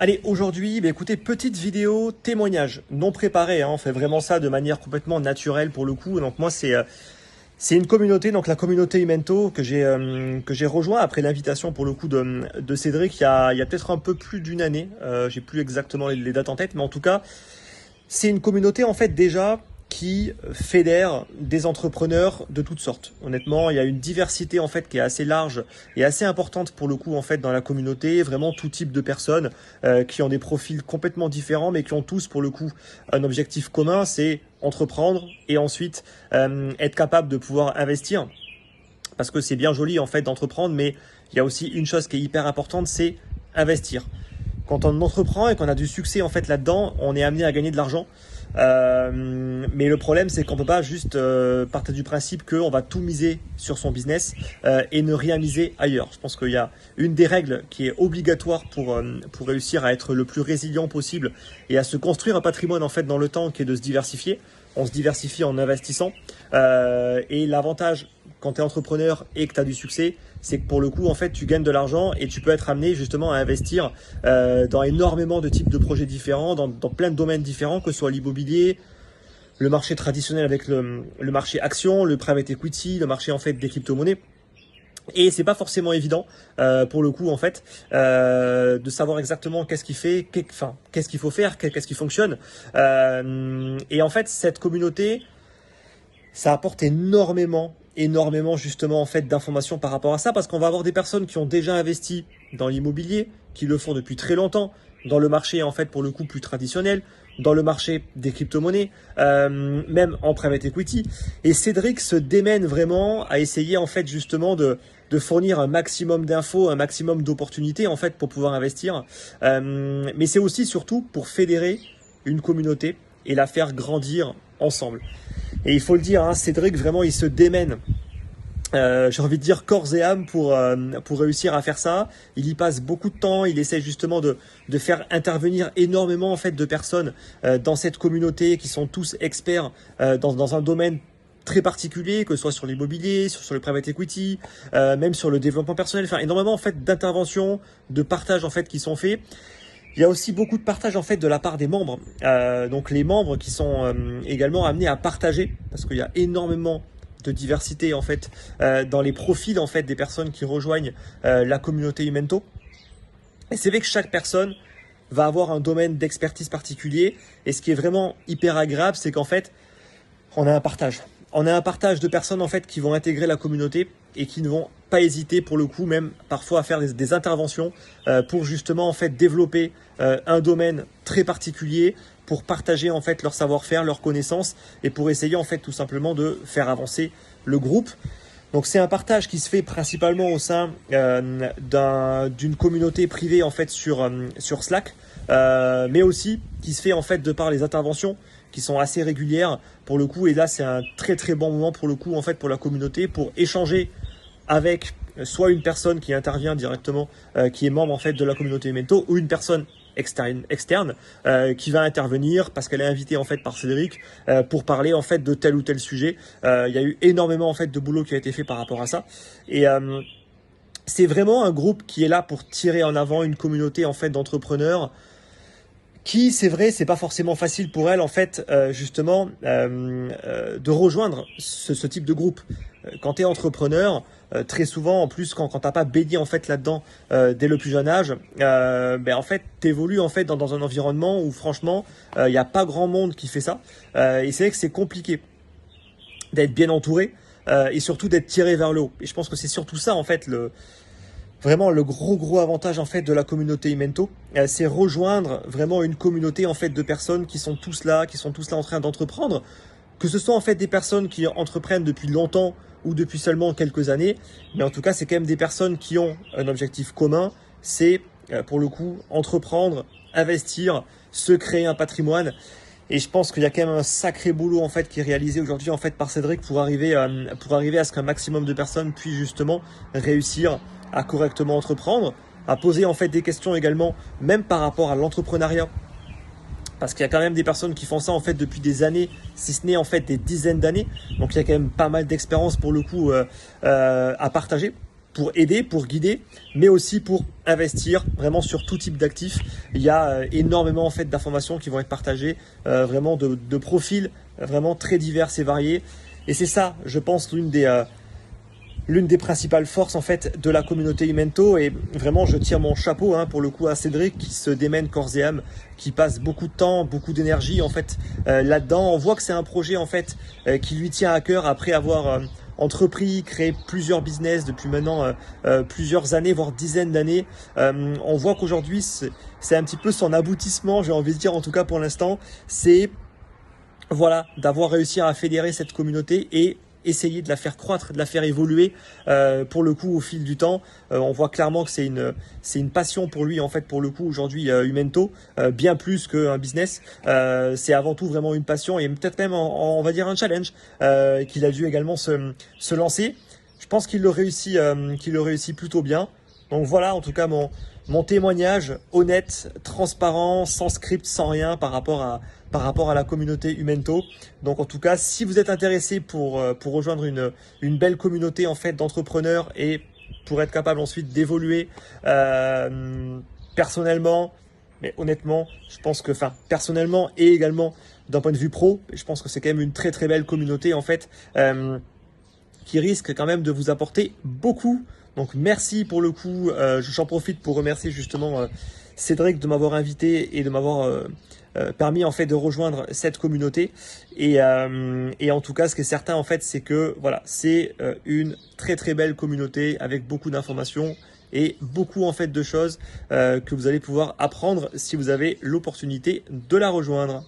Allez, aujourd'hui, bah, écoutez, petite vidéo témoignage, non préparé, hein, on fait vraiment ça de manière complètement naturelle pour le coup. Donc moi, c'est euh, c'est une communauté, donc la communauté Imento que j'ai euh, que j'ai rejoint après l'invitation pour le coup de, de Cédric il y a, il y a peut-être un peu plus d'une année. Euh, j'ai plus exactement les, les dates en tête, mais en tout cas, c'est une communauté en fait déjà qui fédère des entrepreneurs de toutes sortes. Honnêtement, il y a une diversité en fait qui est assez large et assez importante pour le coup en fait dans la communauté. Vraiment tout type de personnes euh, qui ont des profils complètement différents, mais qui ont tous pour le coup un objectif commun, c'est entreprendre et ensuite euh, être capable de pouvoir investir. Parce que c'est bien joli en fait d'entreprendre, mais il y a aussi une chose qui est hyper importante, c'est investir. Quand on entreprend et qu'on a du succès en fait là-dedans, on est amené à gagner de l'argent. Euh, mais le problème, c'est qu'on peut pas juste euh, partir du principe qu'on va tout miser sur son business euh, et ne rien miser ailleurs. Je pense qu'il y a une des règles qui est obligatoire pour euh, pour réussir à être le plus résilient possible et à se construire un patrimoine en fait dans le temps, qui est de se diversifier. On se diversifie en investissant. Et l'avantage quand tu es entrepreneur et que tu as du succès, c'est que pour le coup, en fait, tu gagnes de l'argent et tu peux être amené justement à investir dans énormément de types de projets différents, dans, dans plein de domaines différents, que ce soit l'immobilier, le marché traditionnel avec le, marché action, le private equity, le marché en fait des crypto-monnaies. Et c'est pas forcément évident euh, pour le coup en fait euh, de savoir exactement qu'est-ce qu'il fait, qu'est-ce qu'il faut faire, qu'est-ce qui fonctionne. Euh, et en fait cette communauté, ça apporte énormément énormément justement en fait d'informations par rapport à ça parce qu'on va avoir des personnes qui ont déjà investi dans l'immobilier, qui le font depuis très longtemps, dans le marché en fait pour le coup plus traditionnel, dans le marché des crypto-monnaies, euh, même en private equity. Et Cédric se démène vraiment à essayer en fait justement de, fournir un maximum d'infos, un maximum d'opportunités en fait pour pouvoir investir. Euh, mais c'est aussi surtout pour fédérer une communauté et la faire grandir ensemble. Et il faut le dire, hein, Cédric, vraiment, il se démène. Euh, j'ai envie de dire corps et âme pour euh, pour réussir à faire ça. Il y passe beaucoup de temps. Il essaie justement de de faire intervenir énormément en fait de personnes euh, dans cette communauté qui sont tous experts dans dans un domaine très particulier, que ce soit sur l'immobilier, sur, sur le private equity, même sur le développement personnel. Enfin, énormément en fait d'interventions, de partages en fait qui sont faits. Il y a aussi beaucoup de partage en fait de la part des membres. Euh, donc les membres qui sont euh, également amenés à partager parce qu'il y a énormément de diversité euh, dans les profils en fait des personnes qui rejoignent la communauté Umento. Et c'est vrai que chaque personne va avoir un domaine d'expertise particulier et ce qui est vraiment hyper agréable c'est qu'en fait on a un partage. On a un partage de personnes en fait qui vont intégrer la communauté et qui ne vont pas hésiter pour le coup même parfois à faire des, interventions euh, pour justement en fait développer euh, un domaine très particulier pour partager en fait leur savoir-faire, leurs connaissances et pour essayer en fait tout simplement de faire avancer le groupe. Donc c'est un partage qui se fait principalement au sein euh, d'une communauté privée en fait sur sur Slack, mais aussi qui se fait en fait de par les interventions qui sont assez régulières pour le coup. Et là c'est un très très bon moment pour le coup en fait pour la communauté pour échanger avec soit une personne qui intervient directement, euh, qui est membre en fait de la communauté Mento, ou une personne externe, externe euh, qui va intervenir parce qu'elle est invitée en fait par Cédric euh, pour parler en fait de tel ou tel sujet. Euh, il y a eu énormément en fait de boulot qui a été fait par rapport à ça et euh, c'est vraiment un groupe qui est là pour tirer en avant une communauté en fait d'entrepreneurs qui, c'est vrai, c'est pas forcément facile pour elle en fait euh, justement euh, euh, de rejoindre ce, ce, type de groupe. Quand tu es entrepreneur, euh, très souvent en plus quand, quand t'as pas baigné en fait là-dedans euh, dès le plus jeune âge, euh, ben en fait t'évolues en fait dans, dans un environnement où franchement il n'y a pas grand monde qui fait ça et c'est vrai que c'est compliqué d'être bien entouré et surtout d'être tiré vers le haut. Et je pense que c'est surtout ça en fait le vraiment le gros gros avantage en fait de la communauté Imento, c'est rejoindre vraiment une communauté en fait de personnes qui sont tous là, qui sont tous là en train d'entreprendre, que ce soit en fait des personnes qui entreprennent depuis longtemps ou depuis seulement quelques années, mais en tout cas c'est quand même des personnes qui ont un objectif commun, c'est pour le coup entreprendre, investir, se créer un patrimoine. Et je pense qu'il y a quand même un sacré boulot en fait qui est réalisé aujourd'hui en fait par Cédric pour arriver à, pour arriver à ce qu'un maximum de personnes puissent justement réussir à correctement entreprendre, à poser en fait des questions également, même par rapport à l'entrepreneuriat. Parce qu'il y a quand même des personnes qui font ça en fait depuis des années, si ce n'est en fait des dizaines d'années. Donc il y a quand même pas mal d'expérience pour le coup euh, euh, à partager pour aider, pour guider, mais aussi pour investir vraiment sur tout type d'actifs. Il y a énormément en fait d'informations qui vont être partagées, vraiment de, de profils vraiment très divers et variés. Et c'est ça, je pense, l'une des l'une des principales forces en fait de la communauté Imento et vraiment je tire mon chapeau hein, pour le coup à Cédric qui se démène corps et âme, qui passe beaucoup de temps, beaucoup d'énergie en fait euh, là-dedans. On voit que c'est un projet en fait euh, qui lui tient à cœur après avoir euh, entrepris, créé plusieurs business depuis maintenant plusieurs années, voire dizaines d'années. on voit qu'aujourd'hui c'est un petit peu son aboutissement, j'ai envie de dire en tout cas pour l'instant, c'est voilà d'avoir réussi à fédérer cette communauté et essayer de la faire croître, de la faire évoluer euh, pour le coup au fil du temps. Euh, on voit clairement que c'est une c'est une passion pour lui en fait pour le coup aujourd'hui euh, Humento, bien plus qu'un business. c'est avant tout vraiment une passion et peut-être même on va dire un challenge qu'il a dû également se, se lancer. Je pense qu'il le réussit qu'il le réussit plutôt bien. Donc voilà en tout cas mon mon témoignage honnête, transparent, sans script, sans rien par rapport à, par rapport à la communauté Humento. Donc en tout cas, si vous êtes intéressé pour, euh, pour rejoindre une, une belle communauté en fait d'entrepreneurs et pour être capable ensuite d'évoluer euh, personnellement, mais honnêtement, je pense que, enfin, personnellement et également d'un point de vue pro, je pense que c'est quand même une très très belle communauté en fait euh, qui risque quand même de vous apporter beaucoup donc merci pour le coup. Euh, j'en profite pour remercier justement euh, Cédric de m'avoir invité et de m'avoir euh, permis en fait de rejoindre cette communauté. Et, et, en tout cas, ce qui est certain en fait, c'est que voilà, c'est une très très belle communauté avec beaucoup d'informations et beaucoup en fait de choses que vous allez pouvoir apprendre si vous avez l'opportunité de la rejoindre.